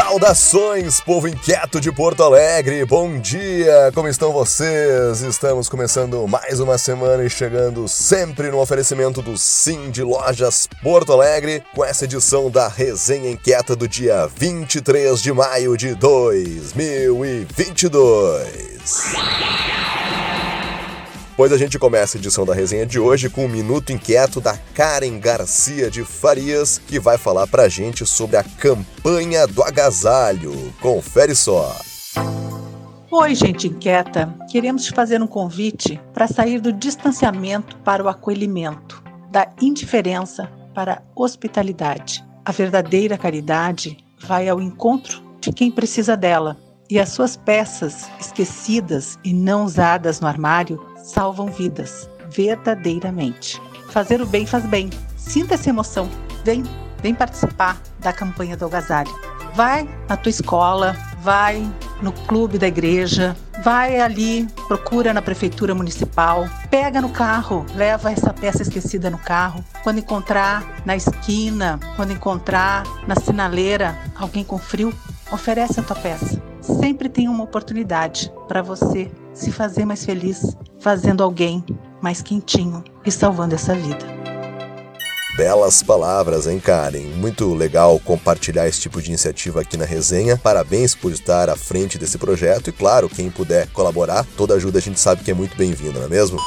Saudações, povo inquieto de Porto Alegre, bom dia, como estão vocês? Estamos começando mais uma semana e chegando sempre no oferecimento do Sim de Lojas Porto Alegre, com essa edição da Resenha Inquieta do dia 23 de maio de 2022. Pois a gente começa a edição da resenha de hoje com um minuto inquieto da Karen Garcia de Farias, que vai falar pra gente sobre a campanha do agasalho. Confere só. Oi, gente inquieta. Queremos te fazer um convite para sair do distanciamento para o acolhimento, da indiferença para a hospitalidade. A verdadeira caridade vai ao encontro de quem precisa dela. E as suas peças esquecidas e não usadas no armário salvam vidas, verdadeiramente. Fazer o bem faz bem. Sinta essa emoção. Vem, vem participar da campanha do agasalho. Vai na tua escola, vai no clube da igreja, vai ali, procura na prefeitura municipal, pega no carro, leva essa peça esquecida no carro. Quando encontrar na esquina, quando encontrar na sinaleira alguém com frio, oferece a tua peça. Sempre tem uma oportunidade para você se fazer mais feliz, fazendo alguém mais quentinho e salvando essa vida. Belas palavras, hein, Karen? Muito legal compartilhar esse tipo de iniciativa aqui na resenha. Parabéns por estar à frente desse projeto e, claro, quem puder colaborar, toda ajuda a gente sabe que é muito bem-vinda, não é mesmo?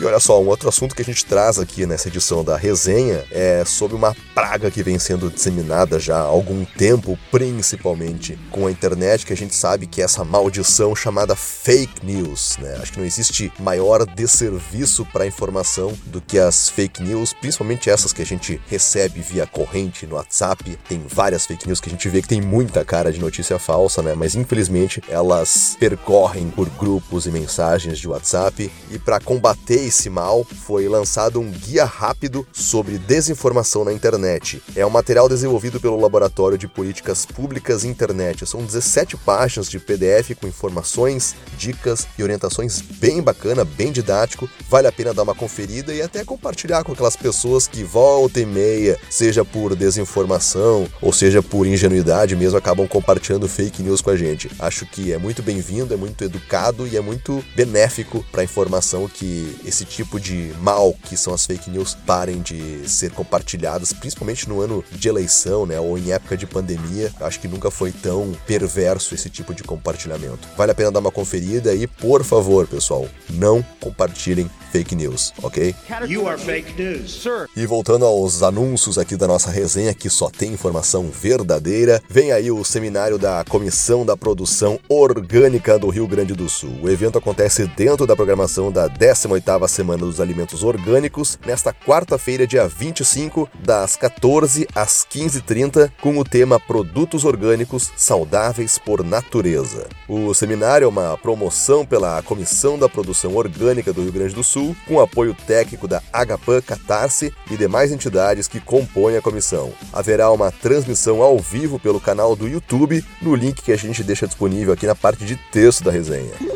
E olha só, um outro assunto que a gente traz aqui nessa edição da resenha é sobre uma praga que vem sendo disseminada já há algum tempo, principalmente com a internet, que a gente sabe que é essa maldição chamada fake news, né? Acho que não existe maior desserviço para a informação do que as fake news, principalmente essas que a gente recebe via corrente no WhatsApp. Tem várias fake news que a gente vê que tem muita cara de notícia falsa, né? Mas infelizmente elas percorrem por grupos e mensagens de WhatsApp e para combater esse mal, foi lançado um guia rápido sobre desinformação na internet. É um material desenvolvido pelo Laboratório de Políticas Públicas Internet. São 17 páginas de PDF com informações, dicas e orientações bem bacana, bem didático. Vale a pena dar uma conferida e até compartilhar com aquelas pessoas que volta e meia, seja por desinformação ou seja por ingenuidade mesmo, acabam compartilhando fake news com a gente. Acho que é muito bem-vindo, é muito educado e é muito benéfico para a informação que esse tipo de mal que são as fake news parem de ser compartilhadas, principalmente no ano de eleição, né, ou em época de pandemia. Acho que nunca foi tão perverso esse tipo de compartilhamento. Vale a pena dar uma conferida e, por favor, pessoal, não compartilhem fake news, ok? You are fake news, sir. E voltando aos anúncios aqui da nossa resenha, que só tem informação verdadeira, vem aí o seminário da Comissão da Produção Orgânica do Rio Grande do Sul. O evento acontece dentro da programação da 18ª oitava Semana dos Alimentos Orgânicos, nesta quarta-feira, dia 25, das 14 às 15h30, com o tema Produtos Orgânicos Saudáveis por Natureza. O seminário é uma promoção pela Comissão da Produção Orgânica do Rio Grande do Sul, com apoio técnico da Agapan Catarse e demais entidades que compõem a comissão. Haverá uma transmissão ao vivo pelo canal do YouTube, no link que a gente deixa disponível aqui na parte de texto da resenha.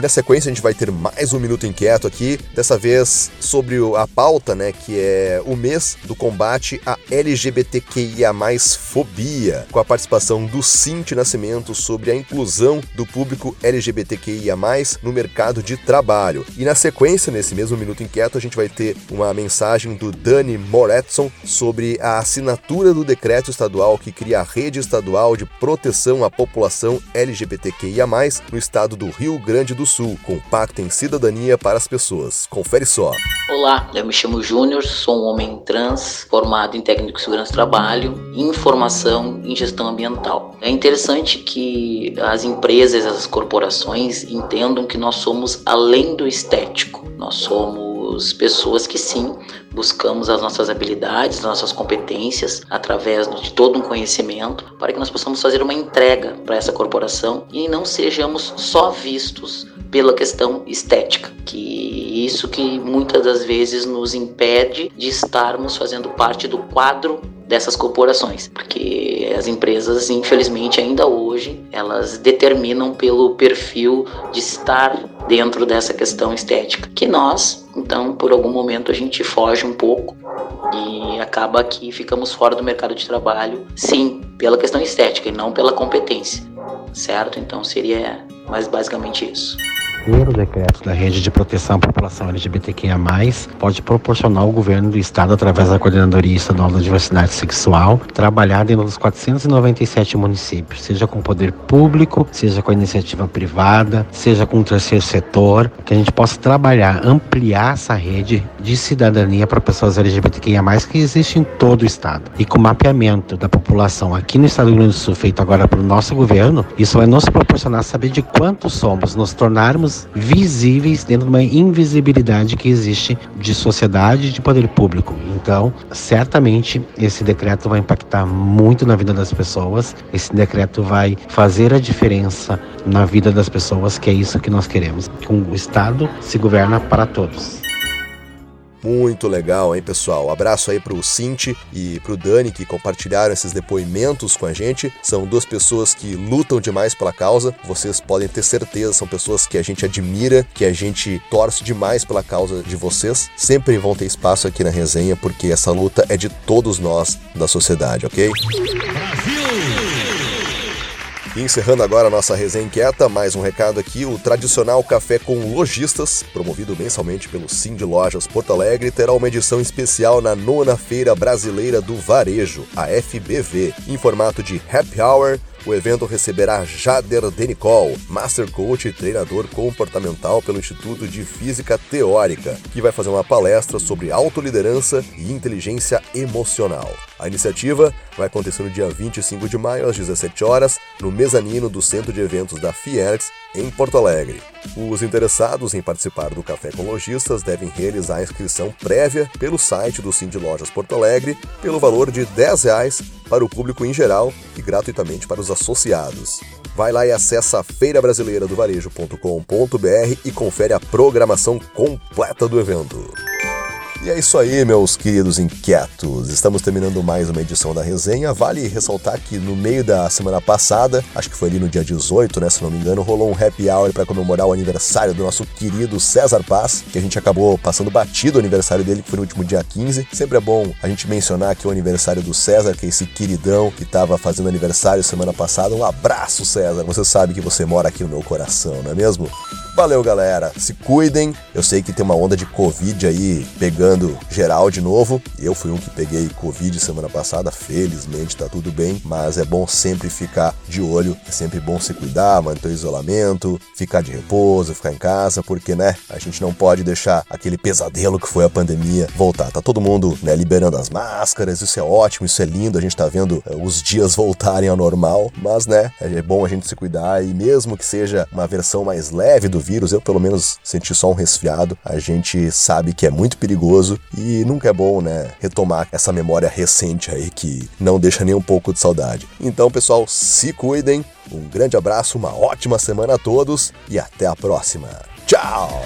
E na sequência a gente vai ter mais um Minuto Inquieto aqui, dessa vez sobre a pauta, né, que é o mês do combate à LGBTQIA+, fobia, com a participação do Cinti Nascimento sobre a inclusão do público LGBTQIA+, no mercado de trabalho. E na sequência, nesse mesmo Minuto Inquieto, a gente vai ter uma mensagem do Dani Moretson sobre a assinatura do decreto estadual que cria a rede estadual de proteção à população LGBTQIA+, no estado do Rio Grande do Sul, compacta em cidadania para as pessoas. Confere só. Olá, eu me chamo Júnior, sou um homem trans, formado em técnico de segurança do trabalho, informação em gestão ambiental. É interessante que as empresas, as corporações entendam que nós somos além do estético. Nós somos pessoas que sim buscamos as nossas habilidades, as nossas competências através de todo um conhecimento para que nós possamos fazer uma entrega para essa corporação e não sejamos só vistos pela questão estética, que isso que muitas das vezes nos impede de estarmos fazendo parte do quadro dessas corporações, porque as empresas, infelizmente, ainda hoje, elas determinam pelo perfil de estar dentro dessa questão estética, que nós, então, por algum momento a gente foge um pouco e acaba que ficamos fora do mercado de trabalho, sim, pela questão estética e não pela competência, certo? Então seria mais basicamente isso pelo decreto da Rede de Proteção à População LGBTQIA+, pode proporcionar ao governo do estado, através da Coordenadoria Estadual da Diversidade Sexual, trabalhar dentro dos 497 municípios, seja com poder público, seja com a iniciativa privada, seja com o terceiro setor, que a gente possa trabalhar, ampliar essa rede de cidadania para pessoas LGBTQIA+, que existe em todo o estado. E com o mapeamento da população aqui no estado do Rio Grande do Sul, feito agora pelo nosso governo, isso vai nos proporcionar saber de quantos somos, nos tornarmos visíveis dentro de uma invisibilidade que existe de sociedade de poder público. Então, certamente esse decreto vai impactar muito na vida das pessoas. Esse decreto vai fazer a diferença na vida das pessoas, que é isso que nós queremos. Que o Estado se governa para todos. Muito legal, hein, pessoal? Abraço aí pro Cinti e pro Dani que compartilharam esses depoimentos com a gente. São duas pessoas que lutam demais pela causa. Vocês podem ter certeza, são pessoas que a gente admira, que a gente torce demais pela causa de vocês. Sempre vão ter espaço aqui na resenha porque essa luta é de todos nós da sociedade, ok? Brasil! E encerrando agora a nossa resenha inquieta, mais um recado aqui: o tradicional Café com Lojistas, promovido mensalmente pelo Sim de Lojas Porto Alegre, terá uma edição especial na nona Feira Brasileira do Varejo, a FBV, em formato de happy hour o evento receberá Jader Denicol, Master Coach e treinador comportamental pelo Instituto de Física Teórica, que vai fazer uma palestra sobre autoliderança e inteligência emocional. A iniciativa vai acontecer no dia 25 de maio, às 17 horas, no mezanino do Centro de Eventos da Fiergs, em Porto Alegre. Os interessados em participar do Café com Lojistas devem realizar a inscrição prévia pelo site do Cindy Lojas Porto Alegre pelo valor de 10 reais para o público em geral e gratuitamente para os associados. Vai lá e acessa feirabrasileiradovarejo.com.br e confere a programação completa do evento. E é isso aí, meus queridos inquietos. Estamos terminando mais uma edição da resenha. Vale ressaltar que no meio da semana passada, acho que foi ali no dia 18, né, se não me engano, rolou um happy hour para comemorar o aniversário do nosso querido César Paz, que a gente acabou passando batido o aniversário dele, que foi no último dia 15. Sempre é bom a gente mencionar aqui o aniversário do César, que é esse queridão que estava fazendo aniversário semana passada. Um abraço, César. Você sabe que você mora aqui no meu coração, não é mesmo? Valeu, galera. Se cuidem. Eu sei que tem uma onda de Covid aí pegando geral de novo. Eu fui um que peguei Covid semana passada. Felizmente tá tudo bem. Mas é bom sempre ficar de olho. É sempre bom se cuidar, manter o isolamento, ficar de repouso, ficar em casa, porque, né, a gente não pode deixar aquele pesadelo que foi a pandemia voltar. Tá todo mundo, né, liberando as máscaras. Isso é ótimo, isso é lindo. A gente tá vendo é, os dias voltarem ao normal. Mas, né, é bom a gente se cuidar e mesmo que seja uma versão mais leve do vírus, eu pelo menos senti só um resfriado. A gente sabe que é muito perigoso e nunca é bom, né, retomar essa memória recente aí que não deixa nem um pouco de saudade. Então, pessoal, se cuidem. Um grande abraço, uma ótima semana a todos e até a próxima. Tchau!